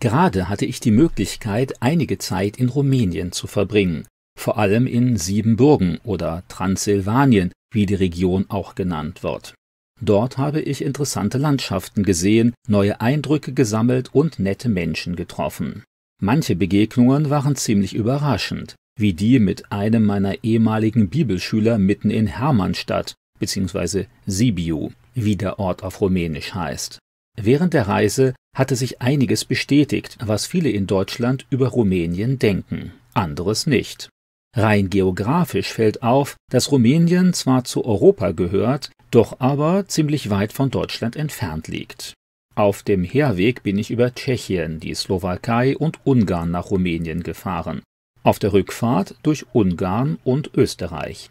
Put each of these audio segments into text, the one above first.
Gerade hatte ich die Möglichkeit, einige Zeit in Rumänien zu verbringen, vor allem in Siebenbürgen oder Transsilvanien, wie die Region auch genannt wird. Dort habe ich interessante Landschaften gesehen, neue Eindrücke gesammelt und nette Menschen getroffen. Manche Begegnungen waren ziemlich überraschend, wie die mit einem meiner ehemaligen Bibelschüler mitten in Hermannstadt bzw. Sibiu, wie der Ort auf Rumänisch heißt. Während der Reise hatte sich einiges bestätigt, was viele in Deutschland über Rumänien denken, anderes nicht. Rein geografisch fällt auf, dass Rumänien zwar zu Europa gehört, doch aber ziemlich weit von Deutschland entfernt liegt. Auf dem Herweg bin ich über Tschechien, die Slowakei und Ungarn nach Rumänien gefahren, auf der Rückfahrt durch Ungarn und Österreich.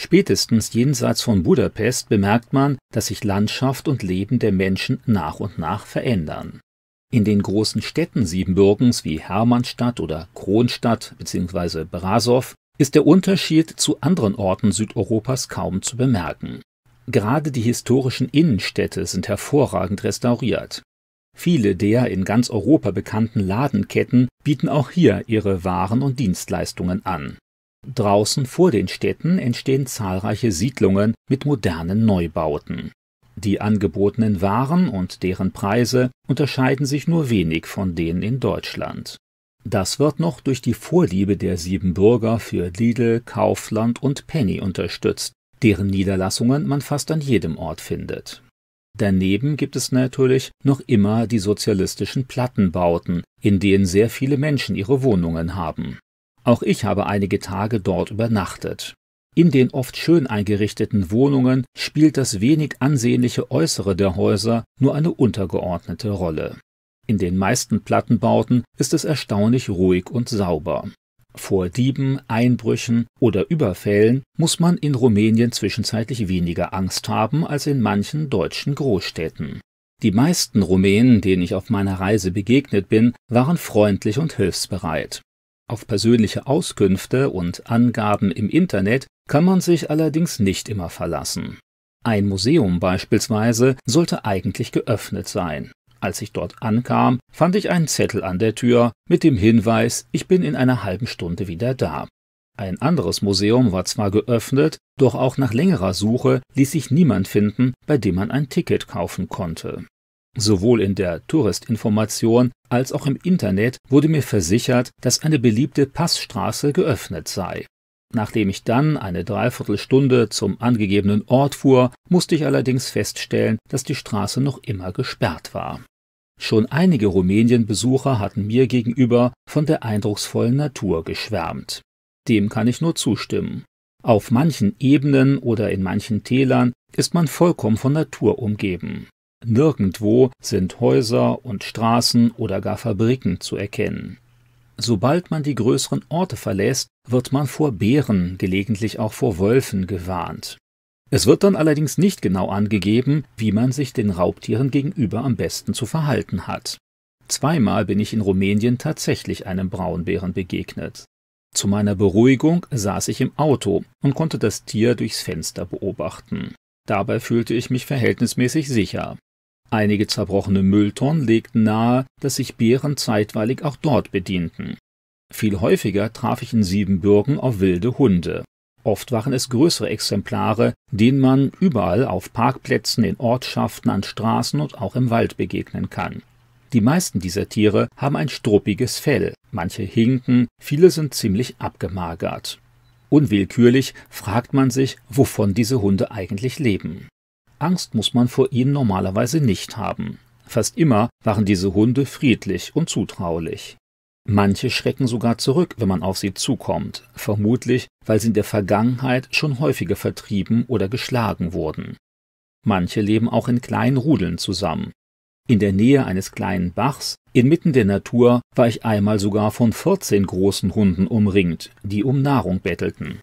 Spätestens jenseits von Budapest bemerkt man, dass sich Landschaft und Leben der Menschen nach und nach verändern. In den großen Städten Siebenbürgens wie Hermannstadt oder Kronstadt bzw. Brasow ist der Unterschied zu anderen Orten Südeuropas kaum zu bemerken. Gerade die historischen Innenstädte sind hervorragend restauriert. Viele der in ganz Europa bekannten Ladenketten bieten auch hier ihre Waren und Dienstleistungen an. Draußen vor den Städten entstehen zahlreiche Siedlungen mit modernen Neubauten. Die angebotenen Waren und deren Preise unterscheiden sich nur wenig von denen in Deutschland. Das wird noch durch die Vorliebe der Siebenbürger für Lidl, Kaufland und Penny unterstützt, deren Niederlassungen man fast an jedem Ort findet. Daneben gibt es natürlich noch immer die sozialistischen Plattenbauten, in denen sehr viele Menschen ihre Wohnungen haben. Auch ich habe einige Tage dort übernachtet. In den oft schön eingerichteten Wohnungen spielt das wenig ansehnliche Äußere der Häuser nur eine untergeordnete Rolle. In den meisten Plattenbauten ist es erstaunlich ruhig und sauber. Vor Dieben, Einbrüchen oder Überfällen muss man in Rumänien zwischenzeitlich weniger Angst haben als in manchen deutschen Großstädten. Die meisten Rumänen, denen ich auf meiner Reise begegnet bin, waren freundlich und hilfsbereit. Auf persönliche Auskünfte und Angaben im Internet kann man sich allerdings nicht immer verlassen. Ein Museum beispielsweise sollte eigentlich geöffnet sein. Als ich dort ankam, fand ich einen Zettel an der Tür mit dem Hinweis, ich bin in einer halben Stunde wieder da. Ein anderes Museum war zwar geöffnet, doch auch nach längerer Suche ließ sich niemand finden, bei dem man ein Ticket kaufen konnte. Sowohl in der Touristinformation als auch im Internet wurde mir versichert, dass eine beliebte Passstraße geöffnet sei. Nachdem ich dann eine Dreiviertelstunde zum angegebenen Ort fuhr, musste ich allerdings feststellen, dass die Straße noch immer gesperrt war. Schon einige Rumänien-Besucher hatten mir gegenüber von der eindrucksvollen Natur geschwärmt. Dem kann ich nur zustimmen. Auf manchen Ebenen oder in manchen Tälern ist man vollkommen von Natur umgeben. Nirgendwo sind Häuser und Straßen oder gar Fabriken zu erkennen. Sobald man die größeren Orte verlässt, wird man vor Bären, gelegentlich auch vor Wölfen gewarnt. Es wird dann allerdings nicht genau angegeben, wie man sich den Raubtieren gegenüber am besten zu verhalten hat. Zweimal bin ich in Rumänien tatsächlich einem Braunbären begegnet. Zu meiner Beruhigung saß ich im Auto und konnte das Tier durchs Fenster beobachten. Dabei fühlte ich mich verhältnismäßig sicher. Einige zerbrochene Mülltonnen legten nahe, dass sich Bären zeitweilig auch dort bedienten. Viel häufiger traf ich in Siebenbürgen auf wilde Hunde. Oft waren es größere Exemplare, denen man überall auf Parkplätzen, in Ortschaften, an Straßen und auch im Wald begegnen kann. Die meisten dieser Tiere haben ein struppiges Fell, manche hinken, viele sind ziemlich abgemagert. Unwillkürlich fragt man sich, wovon diese Hunde eigentlich leben. Angst muss man vor ihnen normalerweise nicht haben. Fast immer waren diese Hunde friedlich und zutraulich. Manche schrecken sogar zurück, wenn man auf sie zukommt, vermutlich weil sie in der Vergangenheit schon häufiger vertrieben oder geschlagen wurden. Manche leben auch in kleinen Rudeln zusammen. In der Nähe eines kleinen Bachs, inmitten der Natur, war ich einmal sogar von 14 großen Hunden umringt, die um Nahrung bettelten.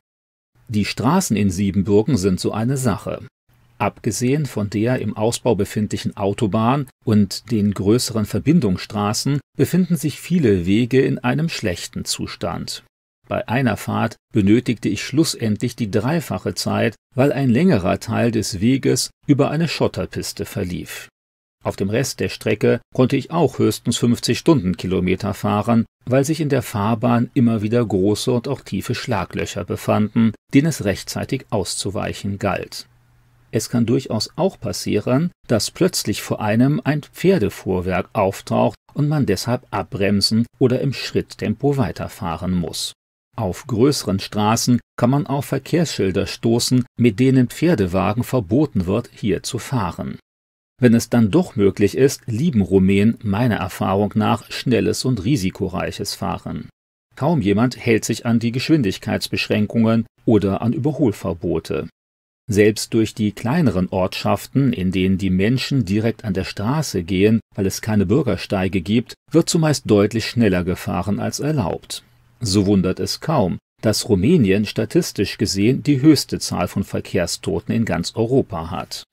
Die Straßen in Siebenbürgen sind so eine Sache. Abgesehen von der im Ausbau befindlichen Autobahn und den größeren Verbindungsstraßen befinden sich viele Wege in einem schlechten Zustand. Bei einer Fahrt benötigte ich schlussendlich die dreifache Zeit, weil ein längerer Teil des Weges über eine Schotterpiste verlief. Auf dem Rest der Strecke konnte ich auch höchstens 50 Stundenkilometer fahren, weil sich in der Fahrbahn immer wieder große und auch tiefe Schlaglöcher befanden, denen es rechtzeitig auszuweichen galt. Es kann durchaus auch passieren, dass plötzlich vor einem ein Pferdefuhrwerk auftaucht und man deshalb abbremsen oder im Schritttempo weiterfahren muss. Auf größeren Straßen kann man auf Verkehrsschilder stoßen, mit denen Pferdewagen verboten wird, hier zu fahren. Wenn es dann doch möglich ist, lieben Rumänen meiner Erfahrung nach schnelles und risikoreiches Fahren. Kaum jemand hält sich an die Geschwindigkeitsbeschränkungen oder an Überholverbote. Selbst durch die kleineren Ortschaften, in denen die Menschen direkt an der Straße gehen, weil es keine Bürgersteige gibt, wird zumeist deutlich schneller gefahren als erlaubt. So wundert es kaum, dass Rumänien statistisch gesehen die höchste Zahl von Verkehrstoten in ganz Europa hat.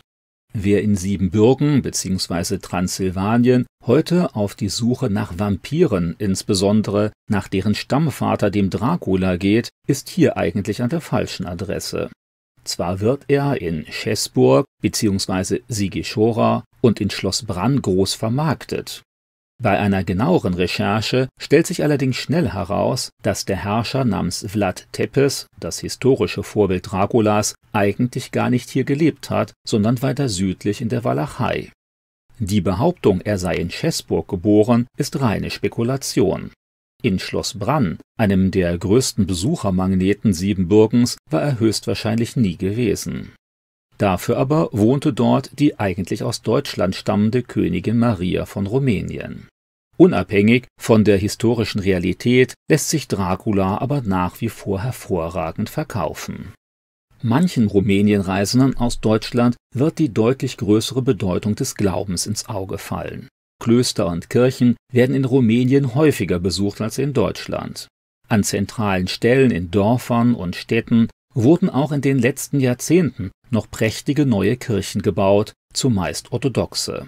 Wer in Siebenbürgen bzw. Transsilvanien heute auf die Suche nach Vampiren, insbesondere nach deren Stammvater dem Dracula geht, ist hier eigentlich an der falschen Adresse. Zwar wird er in Schäßburg bzw. Sigishora und in Schloss Brann groß vermarktet, bei einer genaueren Recherche stellt sich allerdings schnell heraus, dass der Herrscher namens Vlad Tepes, das historische Vorbild Draculas, eigentlich gar nicht hier gelebt hat, sondern weiter südlich in der Walachei. Die Behauptung, er sei in Schäßburg geboren, ist reine Spekulation. In Schloss Brann, einem der größten Besuchermagneten Siebenbürgens, war er höchstwahrscheinlich nie gewesen. Dafür aber wohnte dort die eigentlich aus Deutschland stammende Königin Maria von Rumänien. Unabhängig von der historischen Realität lässt sich Dracula aber nach wie vor hervorragend verkaufen. Manchen Rumänienreisenden aus Deutschland wird die deutlich größere Bedeutung des Glaubens ins Auge fallen. Klöster und Kirchen werden in Rumänien häufiger besucht als in Deutschland. An zentralen Stellen in Dörfern und Städten wurden auch in den letzten Jahrzehnten noch prächtige neue Kirchen gebaut, zumeist orthodoxe.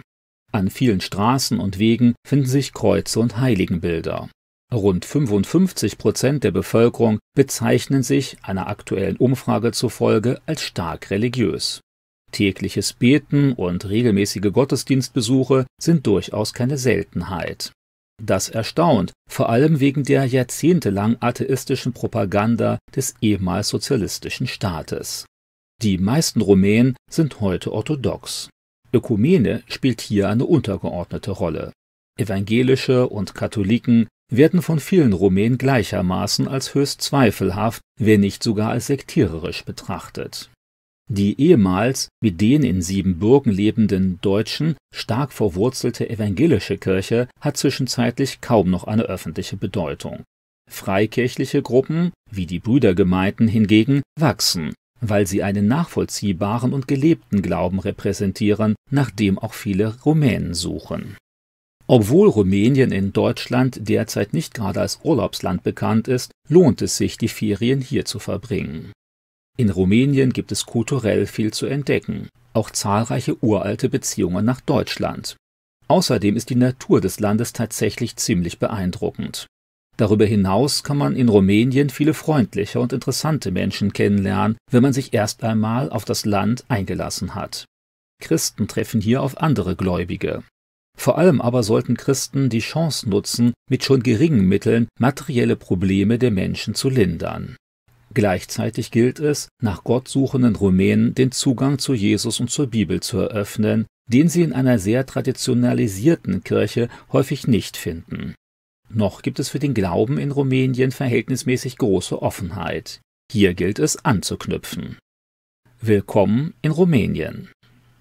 An vielen Straßen und Wegen finden sich Kreuze und Heiligenbilder. Rund 55 Prozent der Bevölkerung bezeichnen sich einer aktuellen Umfrage zufolge als stark religiös. Tägliches Beten und regelmäßige Gottesdienstbesuche sind durchaus keine Seltenheit. Das erstaunt, vor allem wegen der jahrzehntelang atheistischen Propaganda des ehemals sozialistischen Staates. Die meisten Rumänen sind heute orthodox. Ökumene spielt hier eine untergeordnete Rolle. Evangelische und Katholiken werden von vielen Rumänen gleichermaßen als höchst zweifelhaft, wenn nicht sogar als sektiererisch betrachtet. Die ehemals mit den in Siebenbürgen lebenden Deutschen stark verwurzelte evangelische Kirche hat zwischenzeitlich kaum noch eine öffentliche Bedeutung. Freikirchliche Gruppen, wie die Brüdergemeinden hingegen, wachsen weil sie einen nachvollziehbaren und gelebten Glauben repräsentieren, nach dem auch viele Rumänen suchen. Obwohl Rumänien in Deutschland derzeit nicht gerade als Urlaubsland bekannt ist, lohnt es sich, die Ferien hier zu verbringen. In Rumänien gibt es kulturell viel zu entdecken, auch zahlreiche uralte Beziehungen nach Deutschland. Außerdem ist die Natur des Landes tatsächlich ziemlich beeindruckend. Darüber hinaus kann man in Rumänien viele freundliche und interessante Menschen kennenlernen, wenn man sich erst einmal auf das Land eingelassen hat. Christen treffen hier auf andere Gläubige. Vor allem aber sollten Christen die Chance nutzen, mit schon geringen Mitteln materielle Probleme der Menschen zu lindern. Gleichzeitig gilt es, nach Gott suchenden Rumänen den Zugang zu Jesus und zur Bibel zu eröffnen, den sie in einer sehr traditionalisierten Kirche häufig nicht finden. Noch gibt es für den Glauben in Rumänien verhältnismäßig große Offenheit. Hier gilt es anzuknüpfen. Willkommen in Rumänien.